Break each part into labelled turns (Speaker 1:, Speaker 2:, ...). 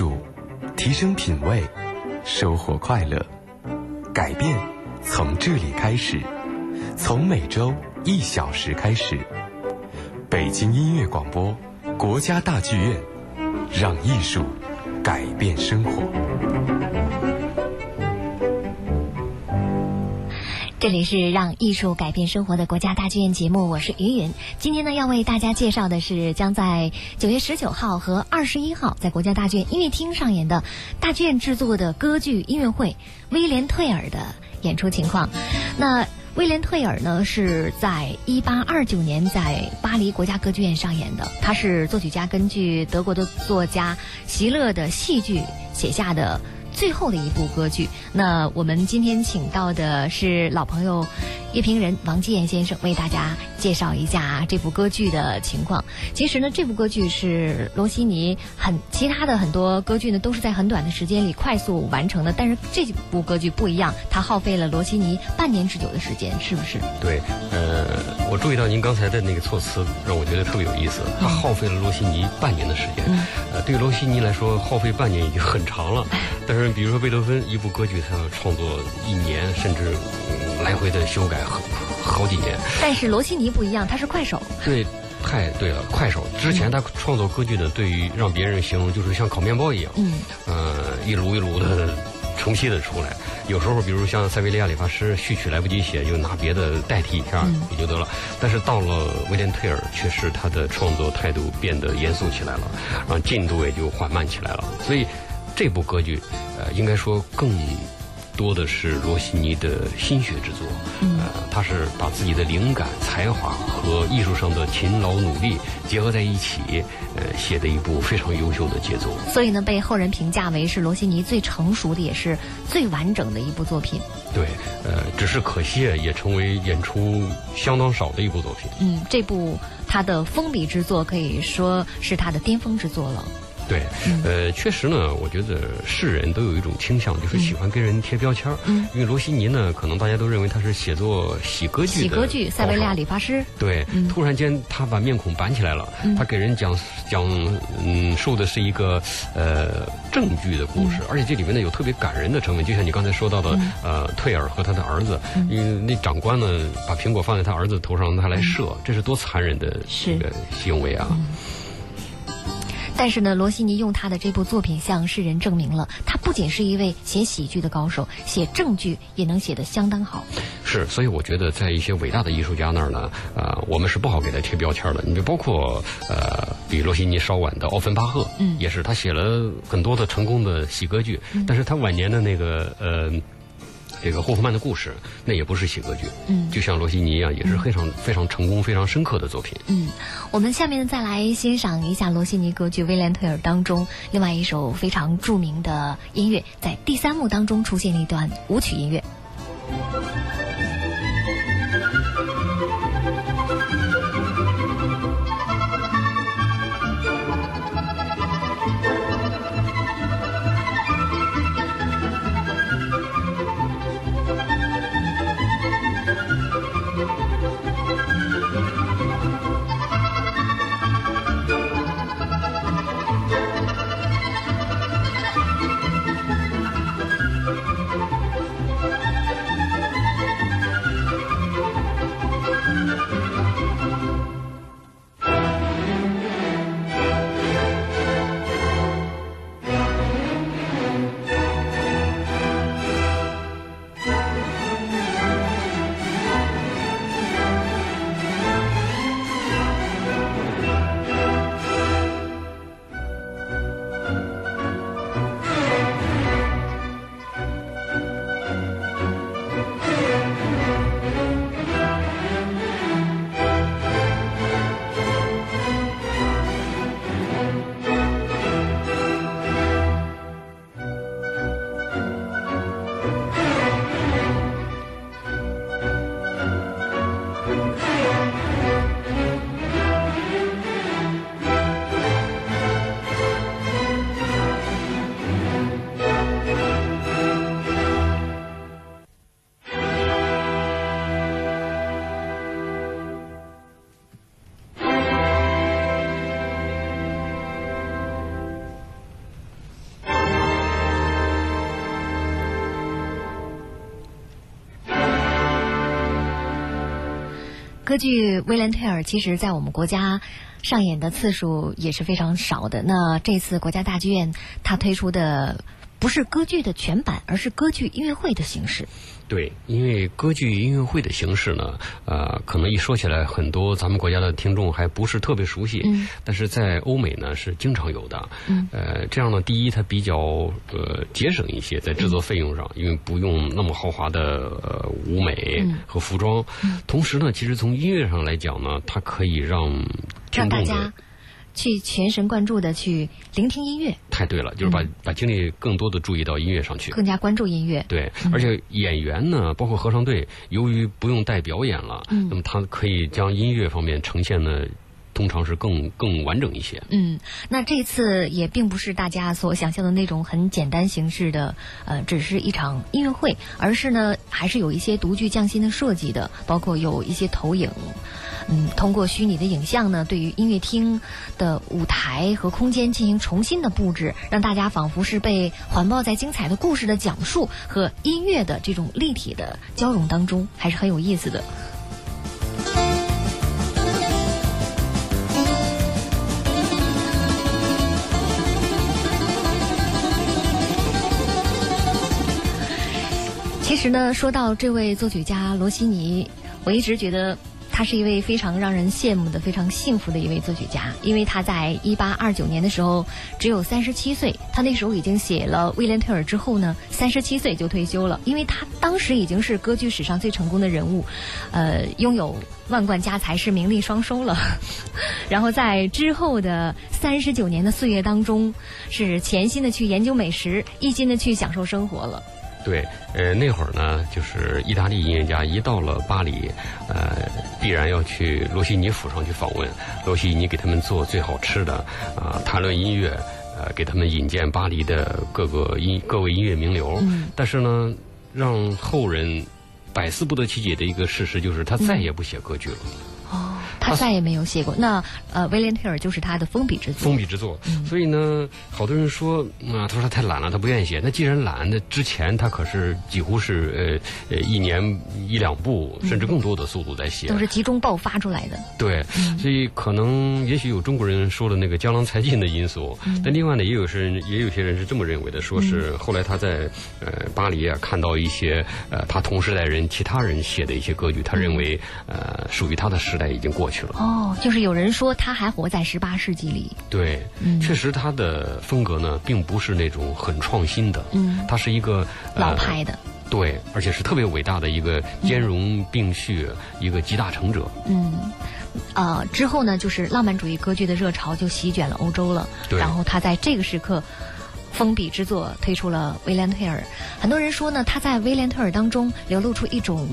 Speaker 1: 术，提升品味，收获快乐。改变从这里开始，从每周一小时开始。北京音乐广播，国家大剧院，让艺术改变生活。
Speaker 2: 这里是让艺术改变生活的国家大剧院节目，我是于云。今天呢，要为大家介绍的是将在九月十九号和二十一号在国家大剧院音乐厅上演的大剧院制作的歌剧音乐会《威廉·退尔》的演出情况。那威廉·退尔呢，是在一八二九年在巴黎国家歌剧院上演的。他是作曲家根据德国的作家席勒的戏剧写下的。最后的一部歌剧，那我们今天请到的是老朋友乐评人王继炎先生，为大家介绍一下这部歌剧的情况。其实呢，这部歌剧是罗西尼很其他的很多歌剧呢，都是在很短的时间里快速完成的，但是这部歌剧不一样，它耗费了罗西尼半年之久的时间，是不是？
Speaker 3: 对，呃，我注意到您刚才的那个措辞，让我觉得特别有意思。它耗费了罗西尼半年的时间，呃，对罗西尼来说，耗费半年已经很长了，但是。比如说贝多芬一部歌剧，他要创作一年，甚至来回的修改好好几年。
Speaker 2: 但是罗西尼不一样，他是快手。
Speaker 3: 对，太对了，快手。之前他创作歌剧呢，对于让别人形容就是像烤面包一样，嗯，呃，一炉一炉的重新的出来。有时候，比如像塞维利亚理发师序曲来不及写，就拿别的代替一下也就得了。但是到了威廉退尔，确实他的创作态度变得严肃起来了，然后进度也就缓慢起来了。所以。这部歌剧，呃，应该说更多的是罗西尼的心血之作。呃，他是把自己的灵感、才华和艺术上的勤劳努力结合在一起，呃，写的一部非常优秀的杰作。
Speaker 2: 所以呢，被后人评价为是罗西尼最成熟的，也是最完整的一部作品。
Speaker 3: 对，呃，只是可惜也成为演出相当少的一部作品。
Speaker 2: 嗯，这部他的封笔之作可以说是他的巅峰之作了。
Speaker 3: 对，呃，确实呢，我觉得世人都有一种倾向，就是喜欢跟人贴标签儿。嗯，因为罗西尼呢，可能大家都认为他是写作喜歌剧的。
Speaker 2: 喜歌剧，塞维利亚理发师。
Speaker 3: 对，突然间他把面孔板起来了，他给人讲讲，嗯，述的是一个呃正剧的故事，而且这里面呢有特别感人的成分，就像你刚才说到的，呃，退尔和他的儿子，因为那长官呢把苹果放在他儿子头上，让他来射，这是多残忍的这个行为啊！
Speaker 2: 但是呢，罗西尼用他的这部作品向世人证明了，他不仅是一位写喜剧的高手，写正剧也能写得相当好。
Speaker 3: 是，所以我觉得在一些伟大的艺术家那儿呢，呃，我们是不好给他贴标签的。你就包括呃，比罗西尼稍晚的奥芬巴赫，嗯，也是他写了很多的成功的喜歌剧，但是他晚年的那个呃。这个霍夫曼的故事，那也不是喜歌剧，嗯，就像罗西尼一样，也是非常非常成功、非常深刻的作品。
Speaker 2: 嗯，我们下面再来欣赏一下罗西尼歌剧《威廉·退尔》当中另外一首非常著名的音乐，在第三幕当中出现了一段舞曲音乐。歌剧《威廉·退尔》其实在我们国家上演的次数也是非常少的。那这次国家大剧院它推出的不是歌剧的全版，而是歌剧音乐会的形式。
Speaker 3: 对，因为歌剧音乐会的形式呢，呃，可能一说起来，很多咱们国家的听众还不是特别熟悉。嗯。但是在欧美呢，是经常有的。嗯。呃，这样呢，第一，它比较呃节省一些在制作费用上，因为不用那么豪华的呃舞美和服装。嗯。同时呢，其实从音乐上来讲呢，它可以让
Speaker 2: 让大家。去全神贯注的去聆听音乐，
Speaker 3: 太对了，就是把把精力更多的注意到音乐上去，
Speaker 2: 更加关注音乐。
Speaker 3: 对，而且演员呢，包括合唱队，由于不用带表演了，嗯那么他可以将音乐方面呈现的。通常是更更完整一些。
Speaker 2: 嗯，那这次也并不是大家所想象的那种很简单形式的，呃，只是一场音乐会，而是呢，还是有一些独具匠心的设计的，包括有一些投影，嗯，通过虚拟的影像呢，对于音乐厅的舞台和空间进行重新的布置，让大家仿佛是被环抱在精彩的故事的讲述和音乐的这种立体的交融当中，还是很有意思的。其实呢，说到这位作曲家罗西尼，我一直觉得他是一位非常让人羡慕的、非常幸福的一位作曲家，因为他在一八二九年的时候只有三十七岁，他那时候已经写了《威廉·特尔》之后呢，三十七岁就退休了，因为他当时已经是歌剧史上最成功的人物，呃，拥有万贯家财，是名利双收了。然后在之后的三十九年的岁月当中，是潜心的去研究美食，一心的去享受生活了。
Speaker 3: 对，呃，那会儿呢，就是意大利音乐家一到了巴黎，呃，必然要去罗西尼府上去访问。罗西尼给他们做最好吃的，啊，谈论音乐，呃，给他们引荐巴黎的各个音各位音乐名流。嗯。但是呢，让后人百思不得其解的一个事实就是，他再也不写歌剧了。
Speaker 2: 他再也没有写过。那呃，威廉·特尔就是他的封笔之作。
Speaker 3: 封笔之作。所以呢，好多人说啊，他说他太懒了，他不愿意写。那既然懒，那之前他可是几乎是呃呃一年一两部，甚至更多的速度在写。
Speaker 2: 都是集中爆发出来的。
Speaker 3: 对。所以可能也许有中国人说的那个江郎才尽的因素。但另外呢，也有是人也有些人是这么认为的，说是后来他在呃巴黎啊看到一些呃他同时代人其他人写的一些歌剧，他认为呃属于他的时代已经过。去了
Speaker 2: 哦，就是有人说他还活在十八世纪里。
Speaker 3: 对，确实他的风格呢，并不是那种很创新的，嗯，他是一个
Speaker 2: 老派的，
Speaker 3: 对，而且是特别伟大的一个兼容并蓄一个集大成者。
Speaker 2: 嗯，呃，之后呢，就是浪漫主义歌剧的热潮就席卷了欧洲了。
Speaker 3: 对，
Speaker 2: 然后他在这个时刻封笔之作推出了《威廉·特尔》，很多人说呢，他在《威廉·特尔》当中流露出一种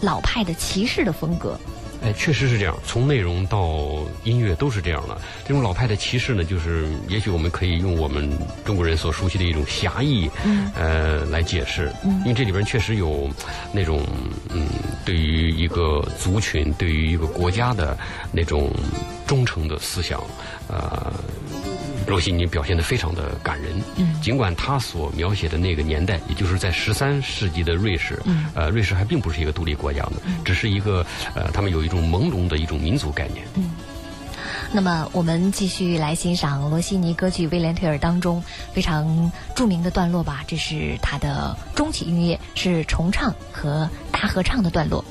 Speaker 2: 老派的骑士的风格。
Speaker 3: 哎，确实是这样。从内容到音乐都是这样的。这种老派的歧视呢，就是也许我们可以用我们中国人所熟悉的一种侠义，呃，来解释。因为这里边确实有那种嗯，对于一个族群、对于一个国家的那种忠诚的思想，呃。罗西尼表现的非常的感人，尽管他所描写的那个年代，也就是在十三世纪的瑞士，呃，瑞士还并不是一个独立国家呢，只是一个呃，他们有一种朦胧的一种民族概念。
Speaker 2: 嗯，那么我们继续来欣赏罗西尼歌剧《威廉·特尔》当中非常著名的段落吧，这是他的中期音乐，是重唱和大合唱的段落。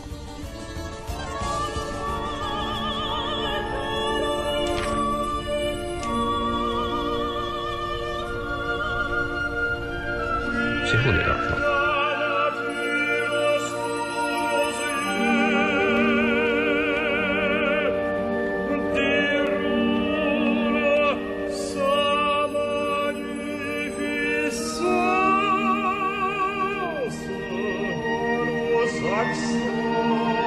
Speaker 3: anglo-saxon.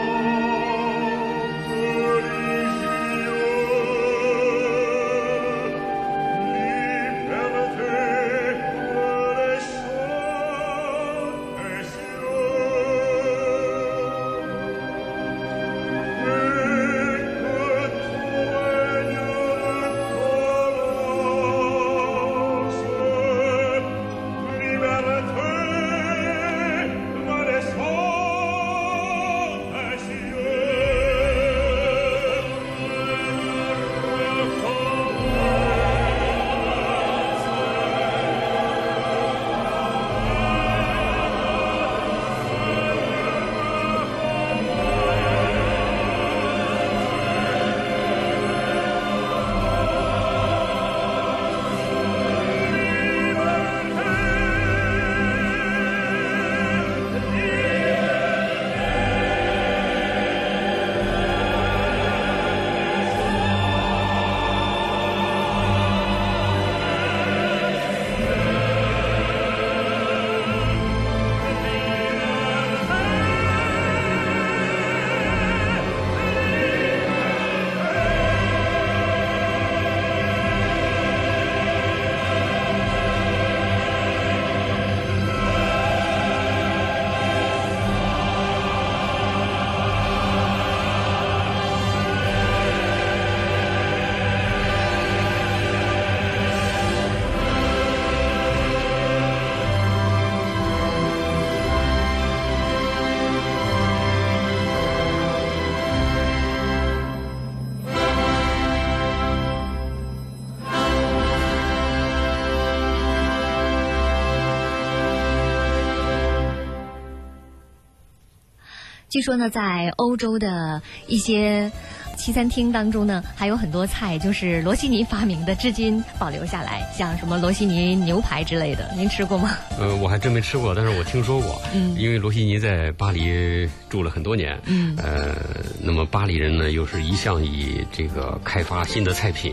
Speaker 2: 据说呢，在欧洲的一些。西餐厅当中呢，还有很多菜就是罗西尼发明的，至今保留下来，像什么罗西尼牛排之类的，您吃过吗？
Speaker 3: 呃，我还真没吃过，但是我听说过。嗯，因为罗西尼在巴黎住了很多年。嗯，呃，那么巴黎人呢，又是一向以这个开发新的菜品，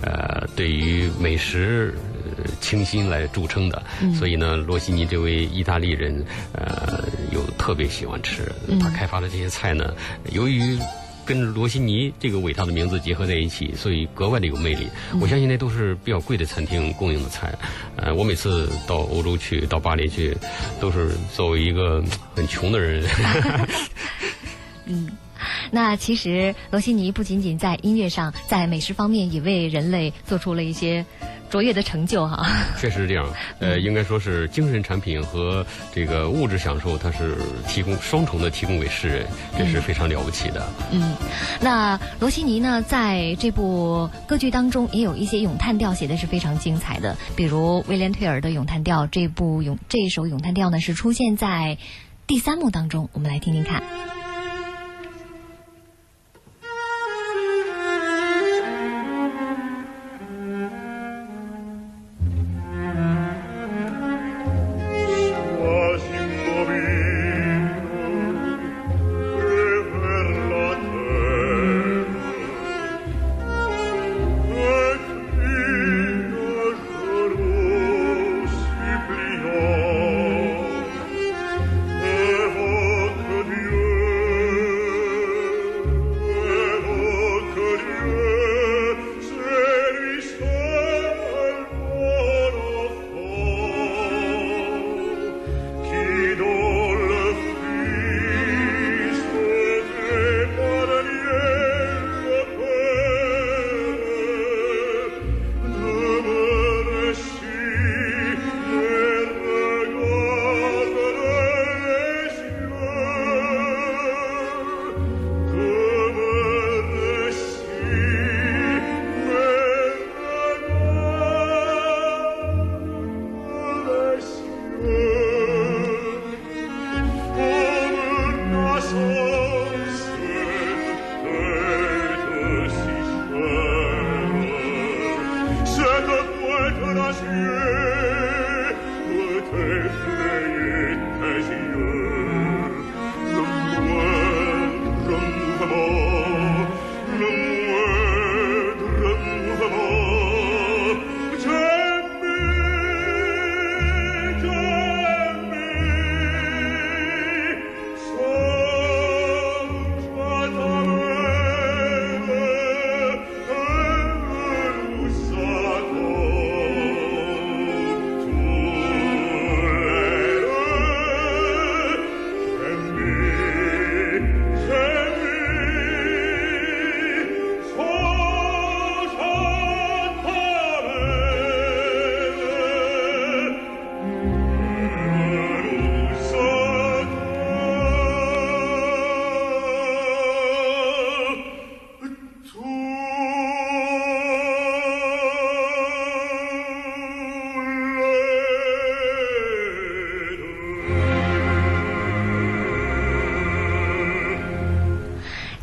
Speaker 3: 呃，对于美食清新来著称的。嗯，所以呢，罗西尼这位意大利人，呃，又特别喜欢吃。他开发的这些菜呢，由于跟罗西尼这个伟大的名字结合在一起，所以格外的有魅力。我相信那都是比较贵的餐厅供应的菜。呃，我每次到欧洲去，到巴黎去，都是作为一个很穷的人。
Speaker 2: 嗯，那其实罗西尼不仅仅在音乐上，在美食方面也为人类做出了一些。卓越的成就哈，
Speaker 3: 确实是这样。呃，应该说是精神产品和这个物质享受，它是提供双重的提供给世人，这是非常了不起的。
Speaker 2: 嗯，那罗西尼呢，在这部歌剧当中也有一些咏叹调写的是非常精彩的，比如威廉·退尔的咏叹调，这部咏这一首咏叹调呢是出现在第三幕当中，我们来听听看。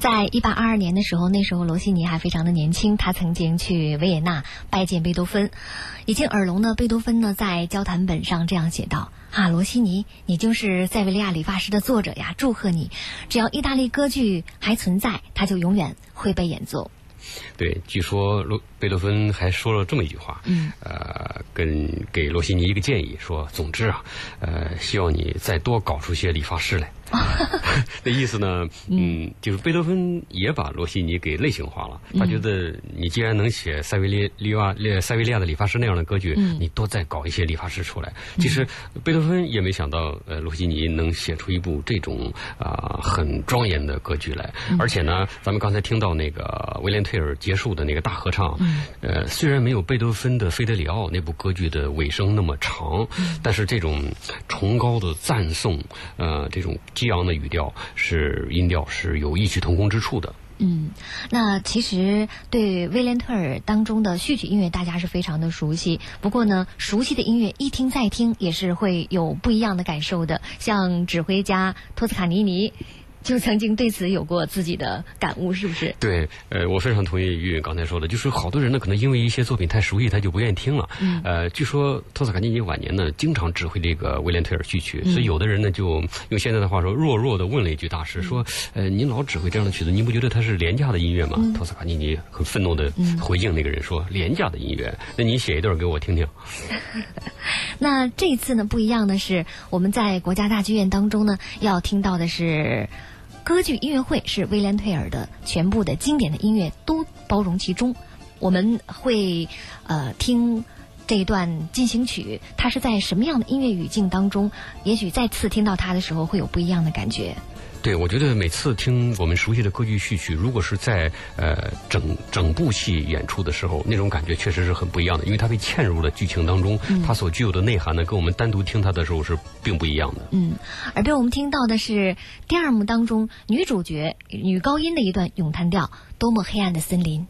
Speaker 2: 在一八二二年的时候，那时候罗西尼还非常的年轻，他曾经去维也纳拜见贝多芬。已经耳聋的贝多芬呢，在交谈本上这样写道：“啊，罗西尼，你就是塞维利亚理发师的作者呀！祝贺你，只要意大利歌剧还存在，他就永远会被演奏。”
Speaker 3: 对，据说罗贝多芬还说了这么一句话，嗯，呃，跟给罗西尼一个建议，说，总之啊，呃，希望你再多搞出些理发师来。那意思呢？嗯，就是贝多芬也把罗西尼给类型化了。他觉得你既然能写塞维利利瓦塞维利亚的理发师那样的歌剧，你多再搞一些理发师出来。其实贝多芬也没想到，呃，罗西尼能写出一部这种啊很庄严的歌剧来。而且呢，咱们刚才听到那个威廉退尔结束的那个大合唱，呃，虽然没有贝多芬的《费德里奥》那部歌剧的尾声那么长，但是这种崇高的赞颂，呃，这种。激昂的语调是音调是有异曲同工之处的。
Speaker 2: 嗯，那其实对威廉特尔当中的序曲音乐，大家是非常的熟悉。不过呢，熟悉的音乐一听再听，也是会有不一样的感受的。像指挥家托斯卡尼尼。就曾经对此有过自己的感悟，是不是？
Speaker 3: 对，呃，我非常同意于云刚才说的，就是好多人呢，可能因为一些作品太熟悉，他就不愿意听了。嗯。呃，据说托斯卡尼尼晚年呢，经常指挥这个威廉特尔序曲，所以有的人呢，就用现在的话说，弱弱的问了一句大师，说：“呃，您老指挥这样的曲子，您不觉得它是廉价的音乐吗？”托斯卡尼尼很愤怒的回应那个人说：“廉价的音乐，那你写一段给我听听。”
Speaker 2: 那这一次呢，不一样的是，我们在国家大剧院当中呢，要听到的是。歌剧音乐会是威廉·退尔的全部的经典的音乐都包容其中，我们会呃听这一段进行曲，它是在什么样的音乐语境当中？也许再次听到它的时候，会有不一样的感觉。
Speaker 3: 对，我觉得每次听我们熟悉的歌剧序曲，如果是在呃整整部戏演出的时候，那种感觉确实是很不一样的，因为它被嵌入了剧情当中，它所具有的内涵呢，跟我们单独听它的时候是并不一样的。
Speaker 2: 嗯，而被我们听到的是第二幕当中女主角女高音的一段咏叹调，多么黑暗的森林。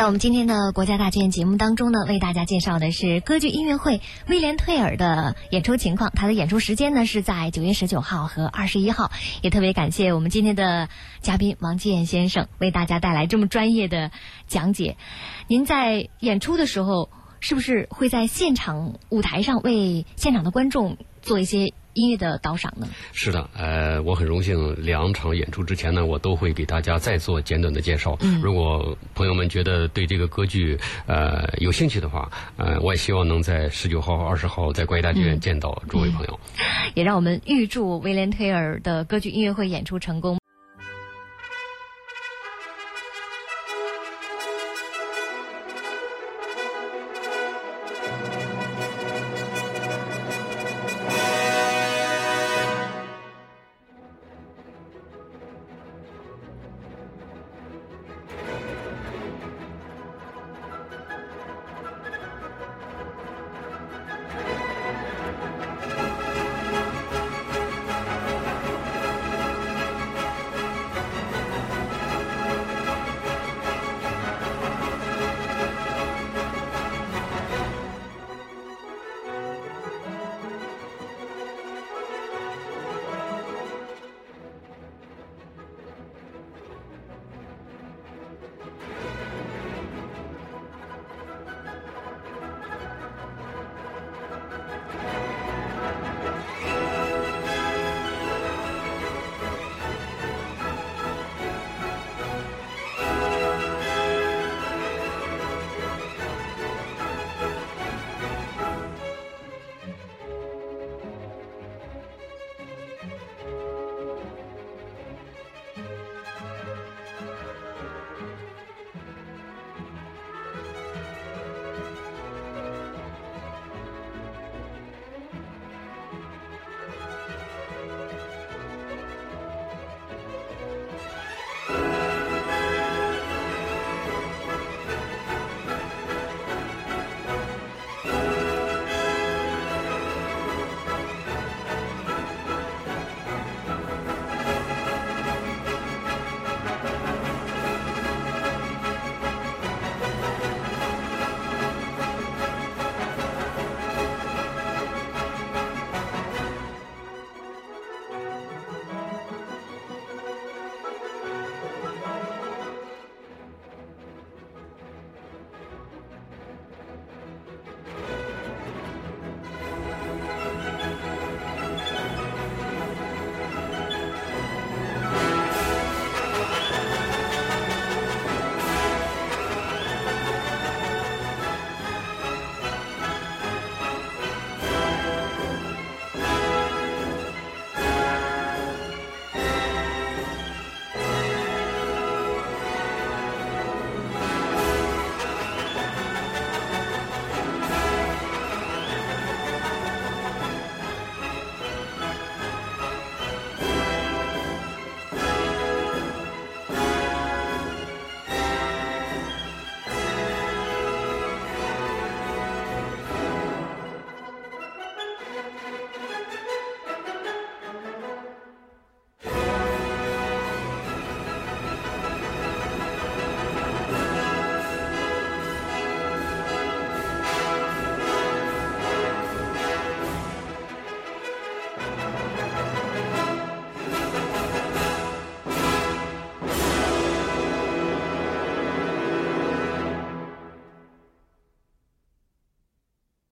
Speaker 2: 在我们今天的国家大剧院节目当中呢，为大家介绍的是歌剧音乐会《威廉·退尔》的演出情况。他的演出时间呢是在九月十九号和二十一号。也特别感谢我们今天的嘉宾王建先生为大家带来这么专业的讲解。您在演出的时候，是不是会在现场舞台上为现场的观众做一些？音乐的导赏呢？
Speaker 3: 是的，呃，我很荣幸，两场演出之前呢，我都会给大家再做简短的介绍。嗯，如果朋友们觉得对这个歌剧呃有兴趣的话，呃，我也希望能在十九号、二十号在国家大剧院见到诸位朋友。
Speaker 2: 也让我们预祝威廉·推尔的歌剧音乐会演出成功。